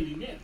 里面。